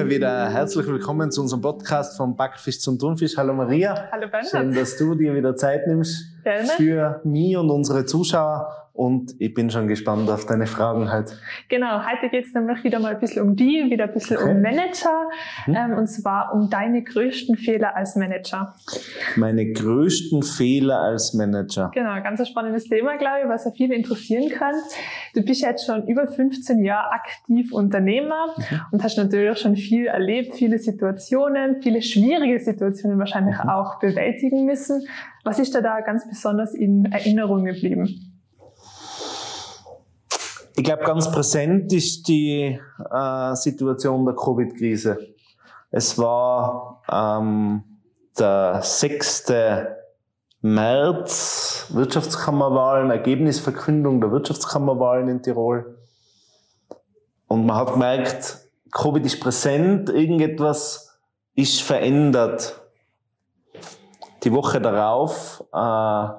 Woche wieder herzlich willkommen zu unserem Podcast vom Backfisch zum Thunfisch. Hallo Maria. Hallo Bernhard. Schön, dass du dir wieder Zeit nimmst Gerne. für mich und unsere Zuschauer. Und ich bin schon gespannt auf deine Fragen heute. Genau, heute geht es nämlich wieder mal ein bisschen um die, wieder ein bisschen Okay. um Manager, Mhm. ähm, und zwar um deine größten Fehler als Manager. Meine größten Fehler als Manager. Genau, ganz ein spannendes Thema, glaube ich, was ja viele interessieren kann. Du bist jetzt schon über 15 Jahre aktiv Unternehmer Mhm. und hast natürlich schon viel erlebt, viele Situationen, viele schwierige Situationen wahrscheinlich Mhm. auch bewältigen müssen. Was ist dir da ganz besonders in Erinnerung geblieben? Ich glaube, ganz präsent ist die äh, Situation der Covid-Krise. Es war ähm, der 6. März, Wirtschaftskammerwahlen, Ergebnisverkündung der Wirtschaftskammerwahlen in Tirol. Und man hat gemerkt, Covid ist präsent, irgendetwas ist verändert. Die Woche darauf, äh,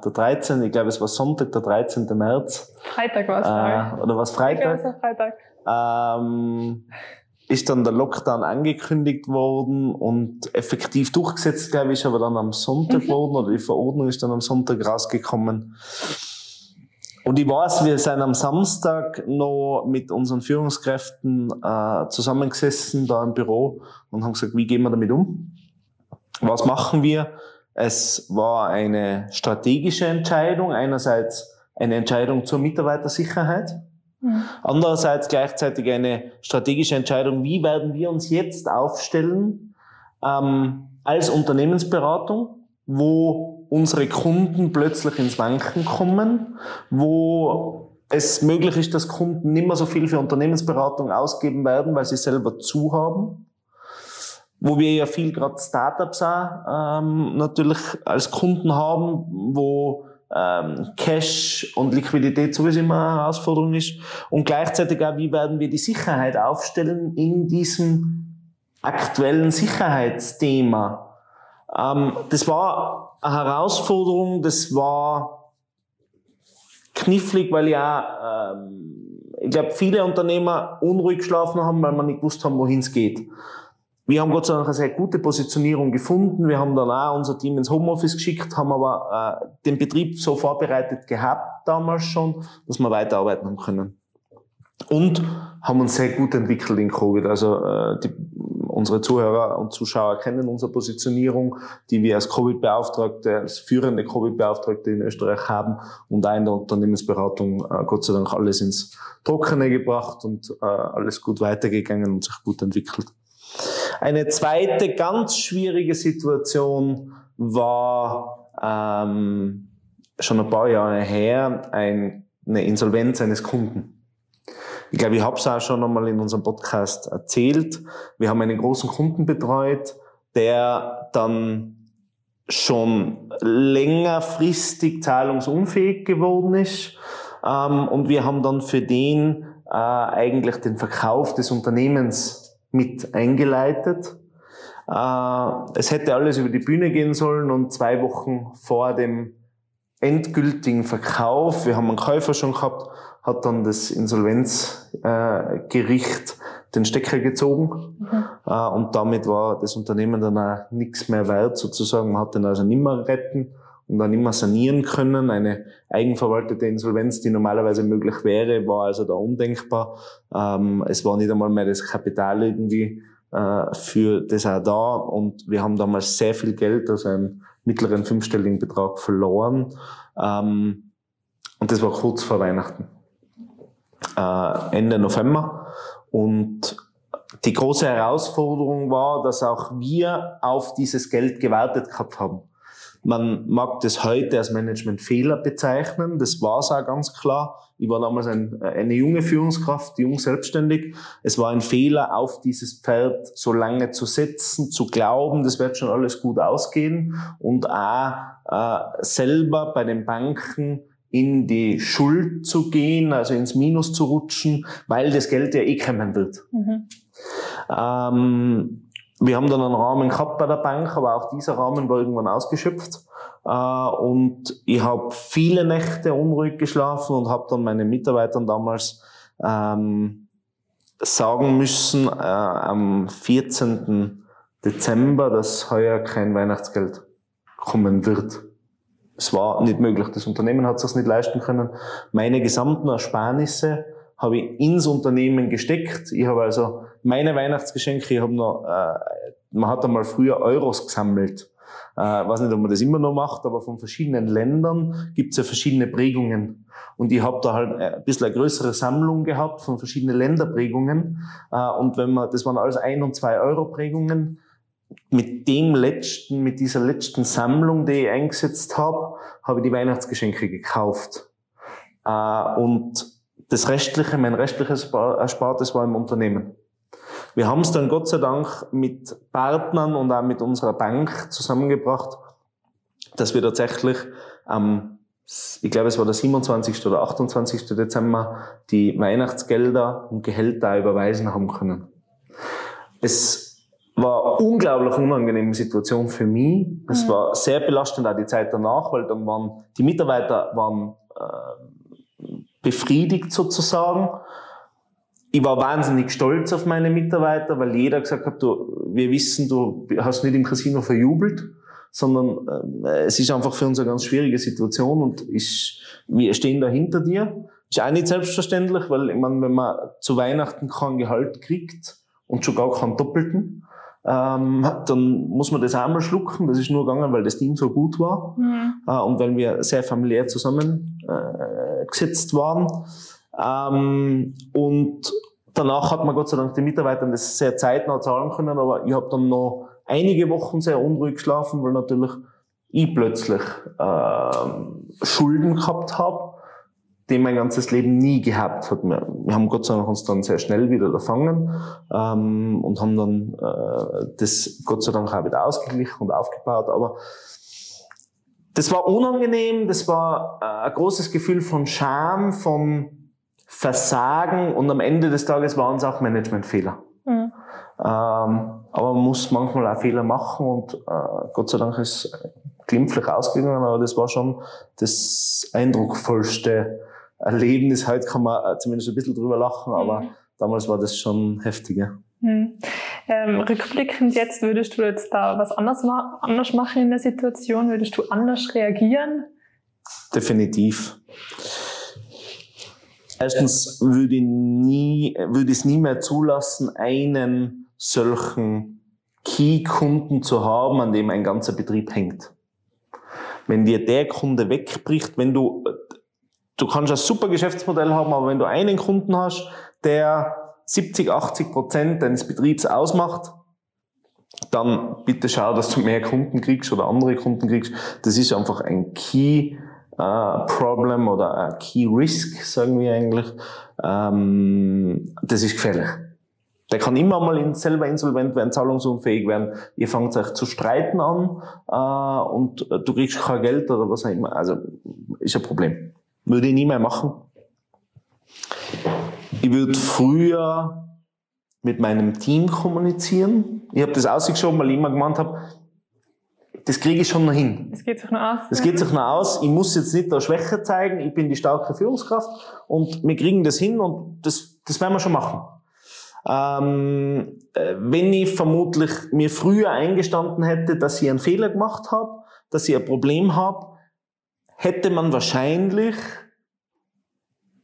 der 13., ich glaube es war Sonntag, der 13. März, Freitag war es, glaube äh, oder was ich. Freitag, Ja, es war Freitag. ähm, ist dann der Lockdown angekündigt worden und effektiv durchgesetzt, glaube ich, aber dann am Sonntag Mhm. worden oder die Verordnung ist dann am Sonntag rausgekommen. Und ich weiß, wir sind am Samstag noch mit unseren Führungskräften äh, zusammengesessen da im Büro und haben gesagt, wie gehen wir damit um? Was machen wir? Es war eine strategische Entscheidung, einerseits eine Entscheidung zur Mitarbeitersicherheit, Mhm. Andererseits gleichzeitig eine strategische Entscheidung, wie werden wir uns jetzt aufstellen ähm, als Unternehmensberatung, wo unsere Kunden plötzlich ins Wanken kommen, wo es möglich ist, dass Kunden nicht mehr so viel für Unternehmensberatung ausgeben werden, weil sie selber zu haben. Wo wir ja viel gerade Startups auch ähm, natürlich als Kunden haben, wo ähm, Cash und Liquidität sowieso immer eine Herausforderung ist. Und gleichzeitig auch, wie werden wir die Sicherheit aufstellen in diesem aktuellen Sicherheitsthema. Ähm, das war eine Herausforderung, das war knifflig, weil ja, ähm, ich glaube, viele Unternehmer unruhig geschlafen haben, weil man nicht gewusst haben, wohin es geht. Wir haben Gott sei Dank eine sehr gute Positionierung gefunden. Wir haben dann auch unser Team ins Homeoffice geschickt, haben aber äh, den Betrieb so vorbereitet gehabt damals schon, dass wir weiterarbeiten haben können. Und haben uns sehr gut entwickelt in Covid. Also äh, die, unsere Zuhörer und Zuschauer kennen unsere Positionierung, die wir als Covid-Beauftragte, als führende Covid-Beauftragte in Österreich haben und auch in der Unternehmensberatung äh, Gott sei Dank alles ins Trockene gebracht und äh, alles gut weitergegangen und sich gut entwickelt. Eine zweite ganz schwierige Situation war ähm, schon ein paar Jahre her ein, eine Insolvenz eines Kunden. Ich glaube, ich habe es auch schon einmal in unserem Podcast erzählt. Wir haben einen großen Kunden betreut, der dann schon längerfristig zahlungsunfähig geworden ist. Ähm, und wir haben dann für den äh, eigentlich den Verkauf des Unternehmens mit eingeleitet. Äh, es hätte alles über die Bühne gehen sollen und zwei Wochen vor dem endgültigen Verkauf, wir haben einen Käufer schon gehabt, hat dann das Insolvenzgericht den Stecker gezogen Mhm. äh, und damit war das Unternehmen dann auch nichts mehr wert sozusagen. Man hat den also nicht mehr retten und dann mehr sanieren können. Eine eigenverwaltete Insolvenz, die normalerweise möglich wäre, war also da undenkbar. Ähm, es war nicht einmal mehr das Kapital irgendwie äh, für das auch da und wir haben damals sehr viel Geld, also einen mittleren fünfstelligen Betrag verloren. Ähm, und das war kurz vor Weihnachten. Äh, Ende November. Und die große Herausforderung war, dass auch wir auf dieses Geld gewartet gehabt haben. Man mag das heute als Managementfehler bezeichnen, das war es auch ganz klar. Ich war damals ein, eine junge Führungskraft, jung selbstständig. Es war ein Fehler, auf dieses Pferd so lange zu setzen, zu glauben, das wird schon alles gut ausgehen und auch äh, selber bei den Banken in die Schuld zu gehen, also ins Minus zu rutschen, weil das Geld ja eh kommen wird. Mhm. Ähm, wir haben dann einen Rahmen gehabt bei der Bank, aber auch dieser Rahmen war irgendwann ausgeschöpft. Äh, und ich habe viele Nächte unruhig geschlafen und habe dann meinen Mitarbeitern damals ähm, sagen müssen äh, am 14. Dezember, dass heuer kein Weihnachtsgeld kommen wird. Es war nicht möglich. Das Unternehmen hat es nicht leisten können. Meine gesamten Ersparnisse habe ich ins Unternehmen gesteckt. Ich habe also meine Weihnachtsgeschenke, ich habe noch, äh, man hat einmal früher Euros gesammelt. Äh, weiß nicht, ob man das immer noch macht, aber von verschiedenen Ländern gibt es ja verschiedene Prägungen. Und ich habe da halt ein bisschen eine größere Sammlung gehabt von verschiedenen Länderprägungen. Äh, und wenn man, das waren alles ein und zwei Euro Prägungen. Mit dem letzten, mit dieser letzten Sammlung, die ich eingesetzt habe, habe ich die Weihnachtsgeschenke gekauft. Äh, und das restliche, mein restliches Erspartes war im Unternehmen. Wir haben es dann Gott sei Dank mit Partnern und auch mit unserer Bank zusammengebracht, dass wir tatsächlich am, ich glaube es war der 27. oder 28. Dezember, die Weihnachtsgelder und Gehälter überweisen haben können. Es war eine unglaublich unangenehme Situation für mich. Es mhm. war sehr belastend auch die Zeit danach, weil dann waren die Mitarbeiter waren äh, befriedigt sozusagen ich war wahnsinnig stolz auf meine Mitarbeiter, weil jeder gesagt hat, du, wir wissen, du hast nicht im Casino verjubelt, sondern äh, es ist einfach für uns eine ganz schwierige Situation und ich, wir stehen da hinter dir. Ist auch nicht selbstverständlich, weil ich meine, wenn man zu Weihnachten kein Gehalt kriegt und schon gar keinen Doppelten, ähm, dann muss man das einmal schlucken. Das ist nur gegangen, weil das Team so gut war mhm. äh, und weil wir sehr familiär zusammengesetzt äh, waren. Ähm, und danach hat man Gott sei Dank den Mitarbeitern das sehr zeitnah zahlen können, aber ich habe dann noch einige Wochen sehr unruhig geschlafen, weil natürlich ich plötzlich äh, Schulden gehabt habe, die mein ganzes Leben nie gehabt hat. Wir, haben Gott sei Dank uns dann sehr schnell wieder erfangen ähm, und haben dann äh, das Gott sei Dank auch wieder ausgeglichen und aufgebaut. Aber das war unangenehm, das war äh, ein großes Gefühl von Scham, von Versagen und am Ende des Tages waren es auch Managementfehler. Mhm. Ähm, aber man muss manchmal auch Fehler machen und äh, Gott sei Dank ist glimpflich ausgegangen, aber das war schon das eindrucksvollste Erlebnis. Heute kann man zumindest ein bisschen drüber lachen, aber mhm. damals war das schon heftiger. Mhm. Ähm, rückblickend jetzt, würdest du jetzt da was anders, ma anders machen in der Situation? Würdest du anders reagieren? Definitiv. Erstens würde ich nie, würde ich es nie mehr zulassen, einen solchen Key-Kunden zu haben, an dem ein ganzer Betrieb hängt. Wenn dir der Kunde wegbricht, wenn du, du kannst ein super Geschäftsmodell haben, aber wenn du einen Kunden hast, der 70, 80 Prozent deines Betriebs ausmacht, dann bitte schau, dass du mehr Kunden kriegst oder andere Kunden kriegst. Das ist einfach ein Key äh, Problem oder ein Key Risk, sagen wir eigentlich, ähm, das ist gefährlich. Der kann immer mal selber insolvent werden, zahlungsunfähig werden. Ihr fangt euch zu streiten an äh, und du kriegst kein Geld oder was auch immer. Also ist ein Problem. Würde ich nie mehr machen. Ich würde früher mit meinem Team kommunizieren. Ich habe das ausgeschoben, weil ich immer gemeint habe, das kriege ich schon noch hin. Das geht sich noch aus. Das geht sich noch aus. Ich muss jetzt nicht da Schwäche zeigen. Ich bin die starke Führungskraft und wir kriegen das hin und das, das werden wir schon machen. Ähm, äh, wenn ich vermutlich mir früher eingestanden hätte, dass ich einen Fehler gemacht habe, dass ich ein Problem habe, hätte man wahrscheinlich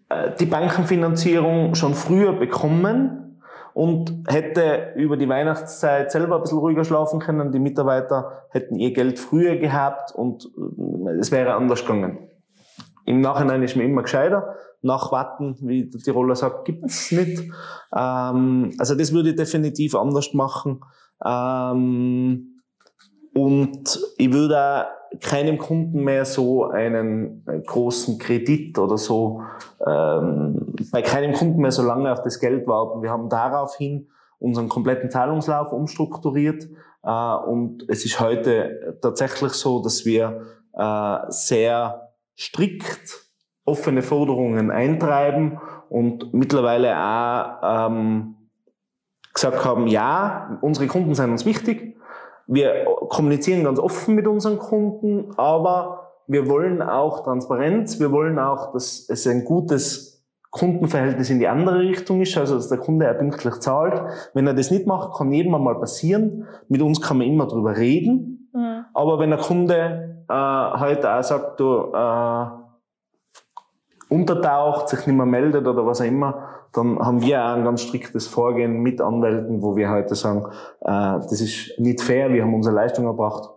äh, die Bankenfinanzierung schon früher bekommen und hätte über die Weihnachtszeit selber ein bisschen ruhiger schlafen können. Die Mitarbeiter hätten ihr Geld früher gehabt und äh, es wäre anders gegangen. Im Nachhinein ist mir immer gescheiter. Nachwarten, wie der Tiroler sagt, gibt's nicht. Ähm, also das würde ich definitiv anders machen. Ähm, und ich würde keinem Kunden mehr so einen großen Kredit oder so, ähm, bei keinem Kunden mehr so lange auf das Geld warten. Wir haben daraufhin unseren kompletten Zahlungslauf umstrukturiert äh, und es ist heute tatsächlich so, dass wir äh, sehr strikt offene Forderungen eintreiben und mittlerweile auch ähm, gesagt haben, ja, unsere Kunden sind uns wichtig, wir kommunizieren ganz offen mit unseren Kunden, aber wir wollen auch Transparenz, wir wollen auch, dass es ein gutes Kundenverhältnis in die andere Richtung ist, also dass der Kunde auch pünktlich zahlt. Wenn er das nicht macht, kann jedem mal passieren. Mit uns kann man immer drüber reden. Mhm. Aber wenn der Kunde äh, halt auch sagt, du äh, untertaucht, sich nicht mehr meldet oder was auch immer, dann haben wir auch ein ganz striktes Vorgehen mit Anwälten, wo wir heute sagen, äh, das ist nicht fair, wir haben unsere Leistung erbracht.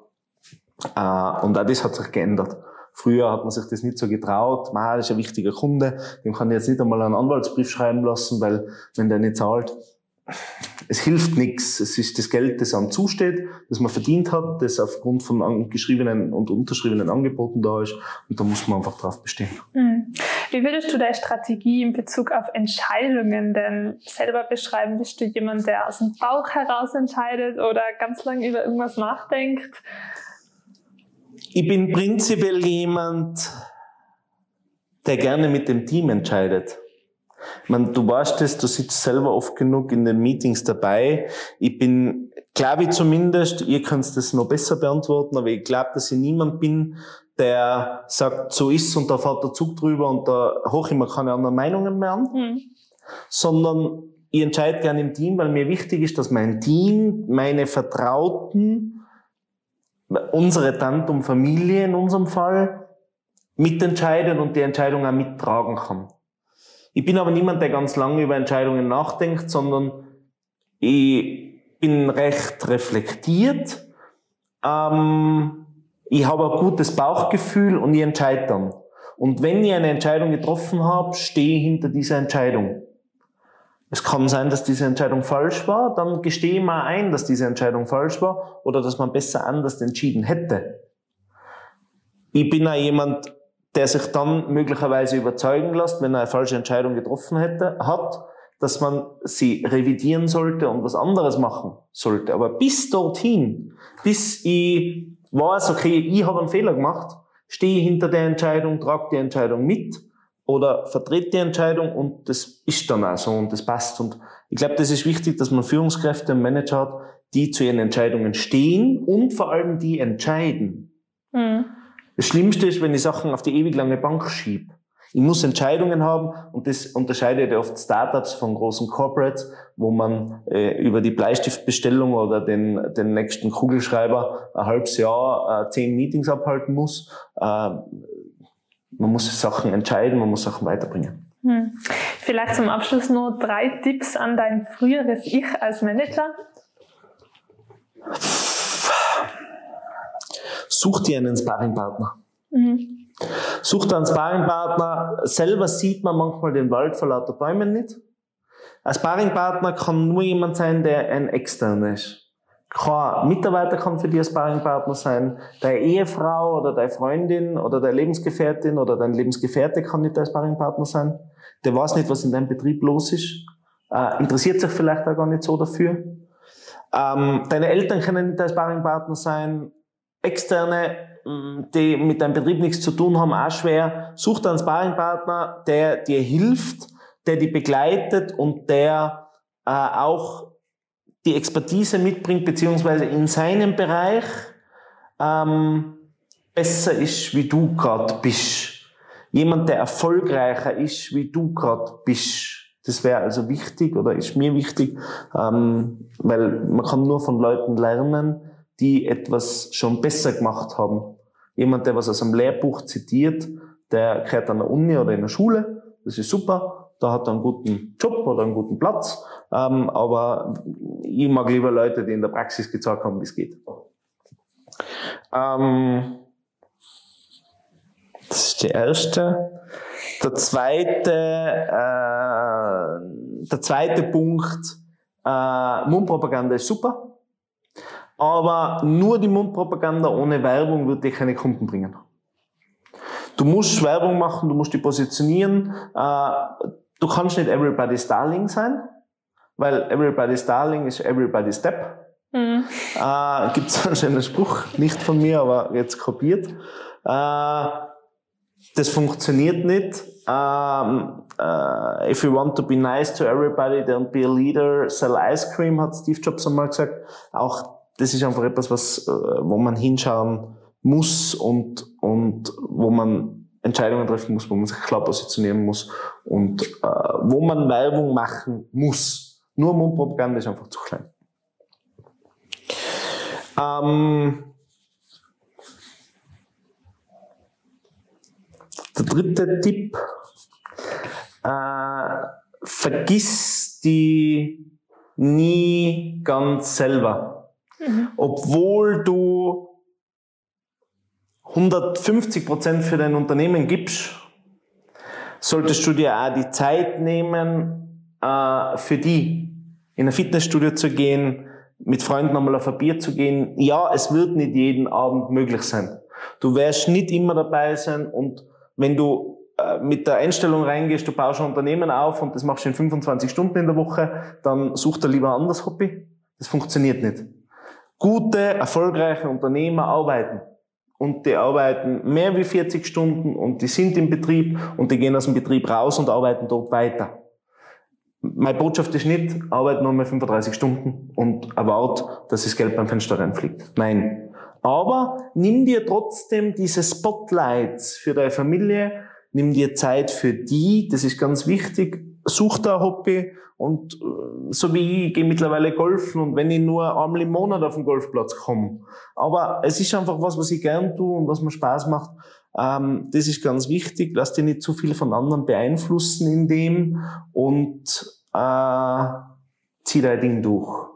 Äh, und auch das hat sich geändert. Früher hat man sich das nicht so getraut. Man, ist ein wichtiger Kunde, dem kann ich jetzt nicht einmal einen Anwaltsbrief schreiben lassen, weil wenn der nicht zahlt, es hilft nichts. Es ist das Geld, das einem zusteht, das man verdient hat, das aufgrund von geschriebenen und unterschriebenen Angeboten da ist. Und da muss man einfach drauf bestehen. Hm. Wie würdest du deine Strategie in Bezug auf Entscheidungen denn selber beschreiben? Bist du jemand, der aus dem Bauch heraus entscheidet oder ganz lange über irgendwas nachdenkt? Ich bin prinzipiell jemand, der gerne mit dem Team entscheidet. Meine, du weißt es, du sitzt selber oft genug in den Meetings dabei. Ich bin, glaube ich zumindest, ihr könnt das noch besser beantworten, aber ich glaube, dass ich niemand bin, der sagt, so ist und da fährt der Zug drüber und da hoch immer keine anderen Meinungen mehr an, mhm. sondern ich entscheide gerne im Team, weil mir wichtig ist, dass mein Team, meine Vertrauten, unsere Tantum Familie in unserem Fall mitentscheiden und die Entscheidung auch mittragen kann. Ich bin aber niemand, der ganz lange über Entscheidungen nachdenkt, sondern ich bin recht reflektiert. Ähm, ich habe ein gutes Bauchgefühl und ich entscheide dann. Und wenn ich eine Entscheidung getroffen habe, stehe ich hinter dieser Entscheidung. Es kann sein, dass diese Entscheidung falsch war, dann gestehe ich mal ein, dass diese Entscheidung falsch war oder dass man besser anders entschieden hätte. Ich bin auch jemand, der sich dann möglicherweise überzeugen lässt, wenn er eine falsche Entscheidung getroffen hätte, hat, dass man sie revidieren sollte und was anderes machen sollte. Aber bis dorthin, bis ich weiß, okay, ich habe einen Fehler gemacht, stehe ich hinter der Entscheidung, trage die Entscheidung mit oder vertrete die Entscheidung und das ist dann auch so und das passt. Und ich glaube, das ist wichtig, dass man Führungskräfte und Manager hat, die zu ihren Entscheidungen stehen und vor allem die entscheiden. Mhm. Das Schlimmste ist, wenn ich Sachen auf die ewig lange Bank schiebe. Ich muss Entscheidungen haben und das unterscheidet oft Startups von großen Corporates, wo man äh, über die Bleistiftbestellung oder den, den nächsten Kugelschreiber ein halbes Jahr äh, zehn Meetings abhalten muss. Äh, man muss Sachen entscheiden, man muss Sachen weiterbringen. Hm. Vielleicht zum Abschluss nur drei Tipps an dein früheres Ich als Manager. Such dir einen Sparringpartner. Mhm. Such dir einen Sparringpartner. Selber sieht man manchmal den Wald vor lauter Bäumen nicht. Ein Sparringpartner kann nur jemand sein, der ein externer ist. Kein Mitarbeiter kann für dich ein Sparringpartner sein. Deine Ehefrau oder deine Freundin oder deine Lebensgefährtin oder dein Lebensgefährte kann nicht dein Sparringpartner sein. Der weiß nicht, was in deinem Betrieb los ist. Äh, interessiert sich vielleicht auch gar nicht so dafür. Ähm, deine Eltern können nicht dein Sparringpartner sein. Externe, mm, die mit deinem Betrieb nichts zu tun haben, auch schwer. Such dir einen Sparringpartner, der dir hilft, der dich begleitet und der äh, auch die Expertise mitbringt, beziehungsweise in seinem Bereich ähm, besser ist, wie du gerade bist. Jemand, der erfolgreicher ist, wie du gerade bist. Das wäre also wichtig oder ist mir wichtig, ähm, weil man kann nur von Leuten lernen, die etwas schon besser gemacht haben. Jemand, der was aus einem Lehrbuch zitiert, der gehört an der Uni oder in der Schule, das ist super, da hat er einen guten Job oder einen guten Platz, ähm, aber ich mag lieber Leute, die in der Praxis gezeigt haben, wie es geht. Ähm, das ist die erste. Der zweite, äh, der zweite Punkt, äh, Mundpropaganda ist super. Aber nur die Mundpropaganda ohne Werbung wird dir keine Kunden bringen. Du musst Werbung machen, du musst die positionieren. Äh, du kannst nicht everybody's darling sein, weil everybody's darling ist everybody's step. Mhm. Äh, Gibt es einen schönen Spruch, nicht von mir, aber jetzt kopiert. Äh, das funktioniert nicht. Um, uh, if you want to be nice to everybody, don't be a leader. Sell ice cream, hat Steve Jobs einmal gesagt. Auch das ist einfach etwas, was, äh, wo man hinschauen muss und, und wo man Entscheidungen treffen muss, wo man sich klar positionieren muss und äh, wo man Werbung machen muss. Nur Mundpropaganda ist einfach zu klein. Ähm, der dritte Tipp, äh, vergiss die nie ganz selber. Obwohl du 150 Prozent für dein Unternehmen gibst, solltest du dir auch die Zeit nehmen, äh, für die in ein Fitnessstudio zu gehen, mit Freunden einmal auf ein Bier zu gehen. Ja, es wird nicht jeden Abend möglich sein. Du wirst nicht immer dabei sein und wenn du äh, mit der Einstellung reingehst, du baust ein Unternehmen auf und das machst du in 25 Stunden in der Woche, dann such dir lieber ein anderes Hobby. Das funktioniert nicht. Gute, erfolgreiche Unternehmer arbeiten. Und die arbeiten mehr wie 40 Stunden und die sind im Betrieb und die gehen aus dem Betrieb raus und arbeiten dort weiter. Meine Botschaft ist nicht, arbeite nur mehr 35 Stunden und erwarte, dass das Geld beim Fenster reinfliegt. Nein. Aber nimm dir trotzdem diese Spotlights für deine Familie, nimm dir Zeit für die, das ist ganz wichtig. Such da ein Hobby und äh, so wie ich gehe mittlerweile golfen und wenn ich nur einmal im Monat auf den Golfplatz komme. Aber es ist einfach was, was ich gern tue und was mir Spaß macht. Ähm, das ist ganz wichtig. Lass dich nicht zu viel von anderen beeinflussen in dem und äh, zieh dein Ding durch.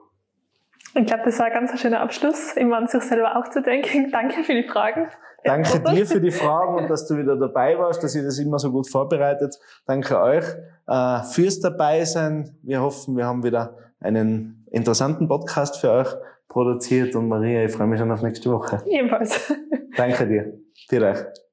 Ich glaube, das war ein ganz schöner Abschluss, immer an sich selber auch zu denken. Danke für die Fragen. Danke dir für die Fragen und dass du wieder dabei warst, dass ihr das immer so gut vorbereitet. Danke euch äh, fürs Dabeisein. Wir hoffen, wir haben wieder einen interessanten Podcast für euch produziert und Maria, ich freue mich schon auf nächste Woche. Ebenfalls. Danke dir. Dir euch.